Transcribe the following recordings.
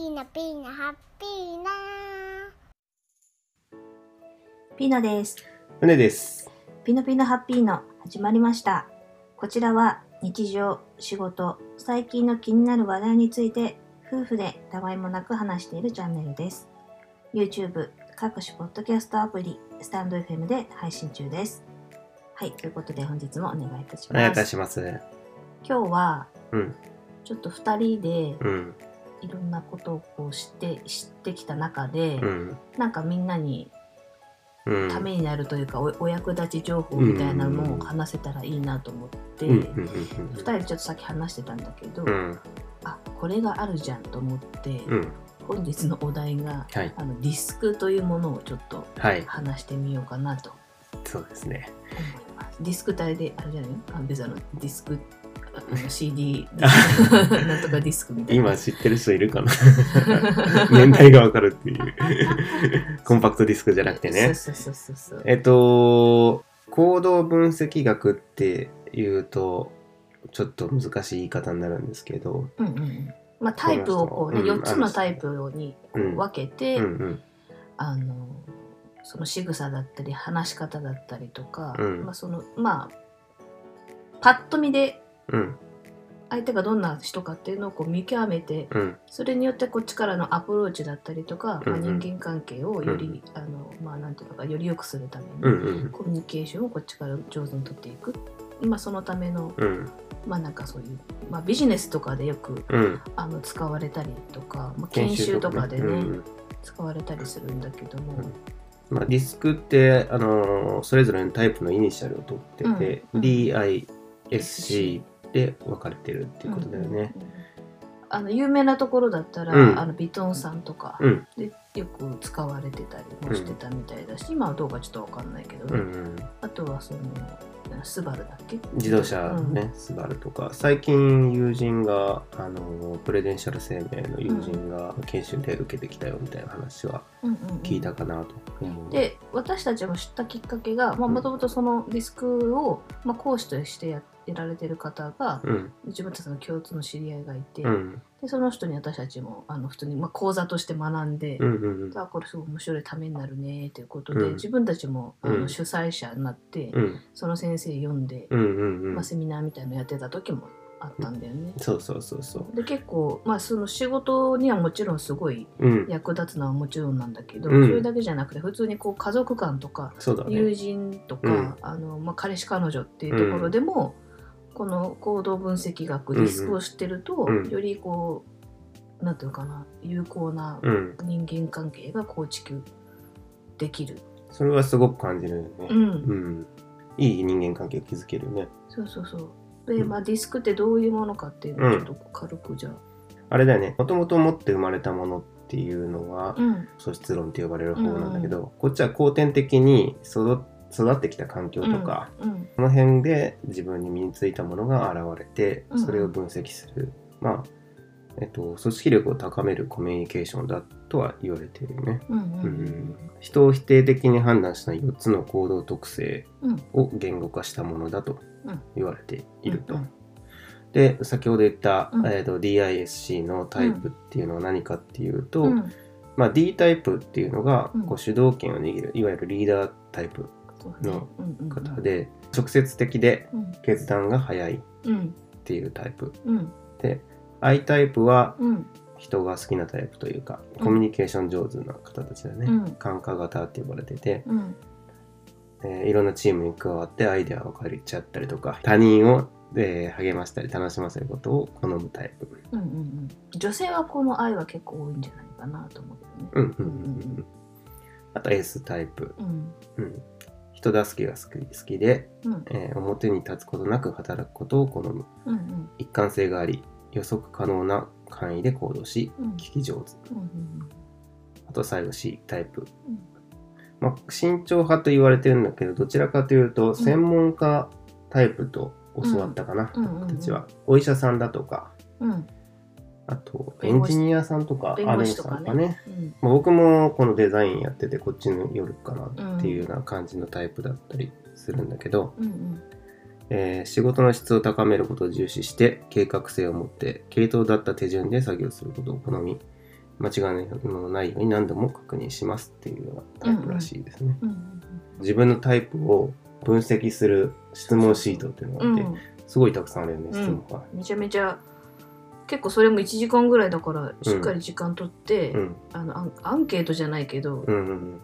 ーナピーナハッピーナピーノです。船です。ピノピノハッピーノ始まりました。こちらは日常、仕事、最近の気になる話題について夫婦でたわいもなく話しているチャンネルです。YouTube、各種ポッドキャストアプリ、スタンド FM で配信中です。はい、ということで本日もお願いいたしお願いいます。たします。今日はうん、ちょっと2人でうん、いろんなことをこう知って知ってきた中で、うん、なんかみんなにうん。ためになるというか、おお役立ち情報みたいなのを話せたらいいなと思って、うん、うん、2人でちょっとさっき話してたんだけど、うん、うん、あこれがあるじゃんと思って、うん、本日のお題がはい、あのディスクというものをちょっとはい、話してみようかなとそうですね。思います。ディスク体であれじゃない？あ別にあのディスク CD なんとかディスクみたいな。今知ってる人いるかな？年代がわかるっていう。コンパクトディスクじゃなくてね。そうそうそうそう。えっと、行動分析学っていうと、ちょっと難しい言い方になるんですけど、うんうんうんまあ、タイプをこうね、うん4つのタイプに分けて、うん、うん、あのその仕草だったり話し方だったりとか、うんまあそのまあパッと見でうん、相手がどんな人かっていうのをこう見極めてうん、それによってこっちからのアプローチだったりとか、まあ、うん。うん人間関係をより、あのまあなんていうのかより良くするために、うん、うん、コミュニケーションをこっちから上手に取っていく、まあ、そのためのうん、まあなんかそういう、まあ、ビジネスとかでよくうん。あの使われたりとか、まあ、研修とかでねうん使われたりするんだけども、うん。まあ、ディスクって、あのーそれぞれのタイプのイニシャルを取ってて、うん DISC で分かれてるっていうことだよね。うんうんうん。あの有名なところだったら、うん。あのビトンさんとかうん、でよく使われてたりもしてたみたいだし、今はどうかちょっとわかんないけどね、うん、うん。あとはそのスバルだっけ？自動車ね、スバルとか、最近友人が、あのープレデンシャル生命の友人が研修で受けてきたよみたいな話はうんうんうん。聞いたかなと思う。で私たちが知ったきっかけがんもともとそのディスクを、まあ、講師としてやってられてる方が、うん、自分たちの共通の知り合いがいて、うん、でその人に私たちもあの普通に、まあ、講座として学んで、うん、うん、あこれすごい面白いためになるねということで、うん。自分たちもあの、うん。主催者になって、うん、その先生読んで、うん、うん、うん。まあ、。セミナーみたいなのやってた時もあったんだよね。そうそうそうそう。で結構、まあ、その仕事にはもちろんすごいうん、役立つのはもちろんなんだけど、うん。それだけじゃなくて普通にこう家族間とかそうだ友ね。人とか、うん。あのまあ、彼氏彼女っていうところでも、この行動分析学ディスクを知ってると、うんよりこうなんていうのかな有効なうん、人間関係が構築できる。それはすごく感じるよね。うんうん。いい人間関係を築けるよね。そうそうそう。で、うんまあ、ディスクってどういうものかっていうのをちょっと軽くじゃあ。あれだよね。もともと持って生まれたものっていうのは、うん。素質論って呼ばれる方なんだけど、こっちは後天的に育育ってきた環境とか、うん。その辺で自分に身についたものが現れてうんうんそれを分析する、まあえっと、組織力を高めるコミュニケーションだとは言われているよね、うん。う。うんん、人を否定的に判断した4つの行動特性うん。を言語化したものだとうん言われていると、うんうんで先ほど言った、うんえっと DISC のタイプっていうのは何かっていうと、うん。まあ、D タイプっていうのがうんこう主導権を握るいわゆるリーダータイプのうんうんうん方で直接的でうん。決断が早いっうん。ていうタイプうん。で I タイプはうん。人が好きなタイプというかうんコミュニケーション上手な方たちだね、うん感化型って呼ばれてて、うん。えーいろんなチームに加わってアイデアを借りちゃったりとか他人を、えー励ましたり楽しませることを好むタイプうん。うん。女性はこの愛は結構多いんじゃないかなと思うけどね。うんうんうんうんあと S タイプ、うん。うん、人助けが好き好きで、うん。えー表に立つことなく働くことを好むうん。うん。一貫性があり予測可能な範囲で行動しうん。聞き上手うん。あと最後 C タイプうん。まあ、慎重派と言われてるんだけどどちらかというと専門家タイプと教わったかな、うんうんうんうん僕たちはお医者さんだとかうん。あとエンジニアさんとか弁護士とかねあ弁護士さんうん。まあ、僕もこのデザインやっててこっちによるかなっていうような感じのタイプだったりするんだけど、うん。うん。えー仕事の質を高めることを重視して計画性を持って系統だった手順で作業することを好み間違いのないように何度も確認しますっていうようなタイプらしいですね。うんうん自分のタイプを分析する質問シートっていうのがあって、うん、すごいたくさんあるよね、質問が。めちゃめちゃ結構それも1時間ぐらいだからしっかり時間取って、うん。あのアンアンケートじゃないけど、うんうん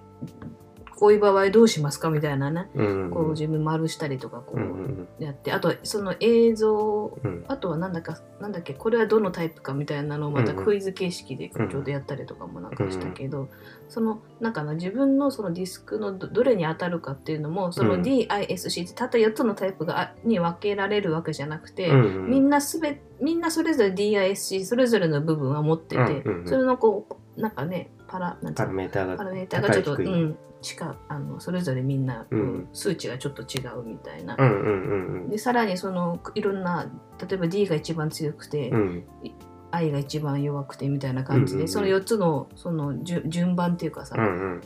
こういう場合どうしますかみたいなね、うん。うんうんこう自分丸したりとかこうんうんうやって、あとその映像うん。あとはなんだかなんだっけこれはどのタイプかみたいなのをまたうんうん。クイズ形式でちょうどやったりとかもなんかしたけど、そのなんかな自分のそのディスクのどどれに当たるかっていうのもそのうん。DISC ってたった4つのタイプがあに分けられるわけじゃなくて、うんうんみんなすべみんなそれぞれ DISC それぞれの部分は持ってて、うんうんうん。それのこうなんかねパラなんパラメーターがパラメーターがちょっと、高いう低いん、近あのそれぞれみんな、うんうん数値がちょっと違うみたいな。うんうんうんでさらにそのいろんな例えば D が一番強くて、うん。うん。I が一番弱くてみたいな感じで、うんうんうんその4つのその順順番っていうかさ、うんうん。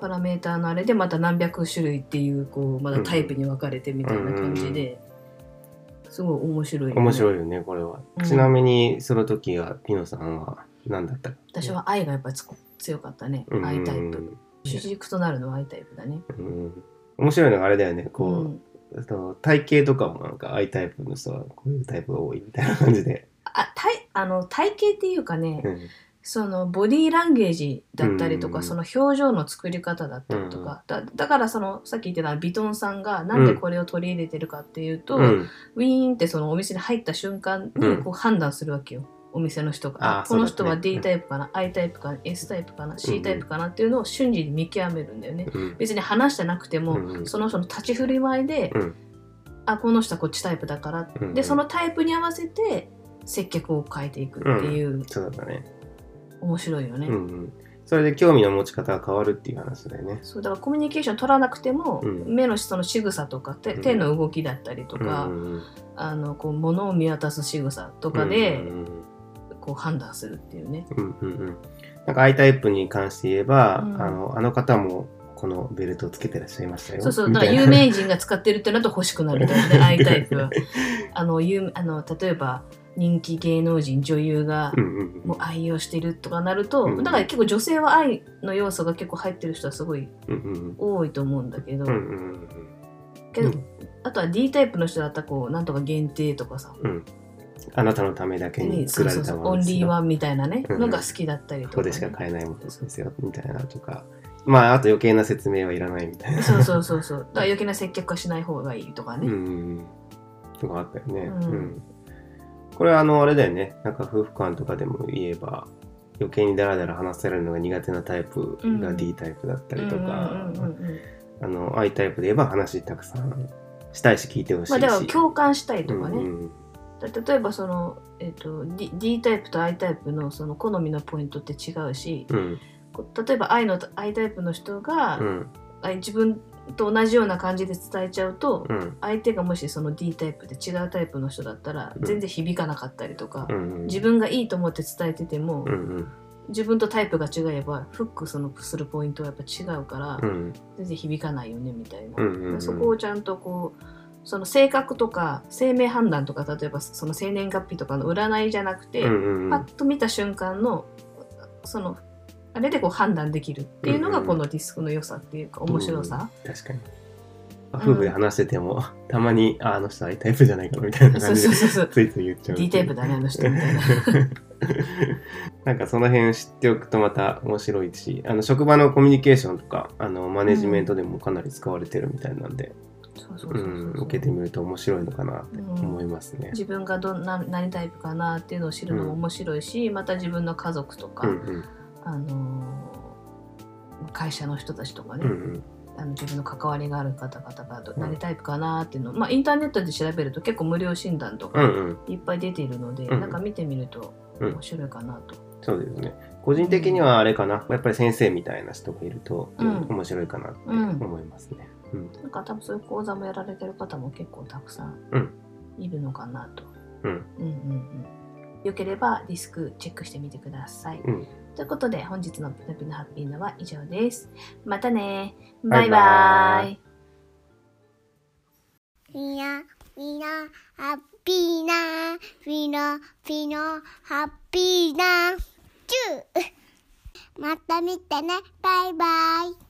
パラメーターのあれでまた何百種類っていうこうまだタイプに分かれてみたいな感じで、すごい面白い、面い白いよね、これは。うんちなみに、その時は、ピノさんは何だった？私は I がやっぱり強かったね、うん。I タイプ。主軸となるのは I タイプだね、うん。面白いのがあれだよね、うこん、う、その体型とかもなんか I タイプの人はこういうタイプが多いみたいな感じで。あ体あの体型っていうかね、うん。そのボディーランゲージだったりとか、うん。その表情の作り方だったりとか、だだからそのさっき言ってたビトンさんがなんでこれを取り入れてるかっていうと、うん。ウィーンってそのお店に入った瞬間にこう判断するわけよ。お店の人がああこの人は D タイプかな、I タイプかな S タイプかな C タイプかなっていうのを瞬時に見極めるんだよね。うん。別に話してなくても、その人の立ち振る舞いで、うん。あこの人はこっちタイプだから、でそのタイプに合わせて接客を変えていくっていう、そうだね。面白いよね。うんうん。それで興味の持ち方が変わるっていう話だよね。そうだからコミュニケーション取らなくても、うん。目のその仕草とか手うん。手の動きだったりとか、うんうんあのこう物を見渡す仕草とうんかで、うんうんこう判断するっていうね。うんうんうん。なんか I タイプに関して言えば、うん。あの、あの方もこのベルトをつけてらっしゃいましたよ。そうそう、だから有名人が使ってるってなると欲しくなるんだよね、I タイプは。あの、有あの例えば人気芸能人、女優がもう愛用してるとかなると、うんだから結構女性は愛の要素が結構入ってる人はすごい多いと思うんだけど、うんうんうんけど、うん。あとは D タイプの人だったらこう、なんとか限定とかさ、うんあなたのためだけに作られたものですよ。リーワンみたいなね、うんのが好きだったりとか、ここでしか買えないものですよ、みたいなとか。まあ、あと余計な説明はいらないみたいな。そうそうそうそう。だから余計な接客はしない方がいいとかね。うん。とかあったよね。うんうんこれはあの、あれだよね。なんか夫婦間とかでも言えば、余計にダラダラ話せるのが苦手なタイプがうん D タイプだったりとか、あの、I タイプで言えば話たくさんしたいし聞いてほしいし。まあだから共感したいとかね。うんうんだ例えばその、えっと D, D タイプと I タイプのその好みのポイントって違うし、うん。例えば I, の I タイプの人が、うん。あ自分と同じような感じで伝えちゃうと、うん。相手がもしその D タイプで違うタイプの人だったらうん。全然響かなかったりとか、うん自分がいいと思って伝えてても、うんうん。自分とタイプが違えばフックそのするポイントはやっぱ違うから、うん。全然響かないよねみたいな、そこをちゃんとこうその性格とか生命判断とか例えばその生年月日とかの占いじゃなくて、うんうんパッと見た瞬間のそのあれでこう判断できるっていうのがうんうんこのディスクの良さっていうか面白さ、確かに。まあ夫婦で話してても、たまに、ああの人 I タイプじゃないかなみたいな感じで、そうそうそうついつい言っちゃう。D タイプだねあの人みたいな。なんかその辺知っておくとまた面白いし、あの職場のコミュニケーションとか、あのマネジメントでもかなり使われてるみたいなんで、受けてみると面白いのかなって思いますね。自分がどんな何タイプかなっていうのを知るのも面白いし、また自分の家族とか、うんうん。あのー会社の人たちとかね、うんうん。あの自分の関わりがある方々が何タイプかなっていうのを、まあ、インターネットで調べると結構無料診断とかうんうん。いっぱい出ているので、うんなんか見てみるとうん。面白いかなと。そうですね。個人的にはあれかな、やっぱり先生みたいな人がいると、うん。面白いかなって思いますね。うんなんか多分そういう講座もやられてる方も結構たくさんうん。いるのかなと。うん。うんうんうん。よければリスクチェックしてみてください。うん。ということで本日のピノピノハッピーのは以上です。またね。バイババイバイ。イみな、みな、ハッピーな、みな、ピノ、ハッピーな、チュー。また見てね。バイバイ。